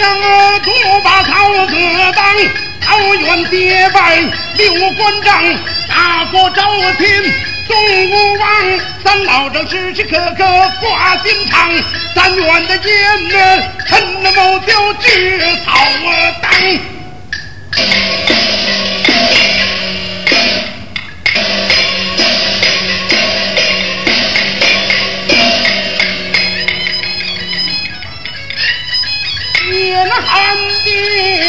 阳独把曹子当，桃园结拜六关张，大国朝廷东吴王，三老正时时刻刻挂心肠，三元的烟呢，天地。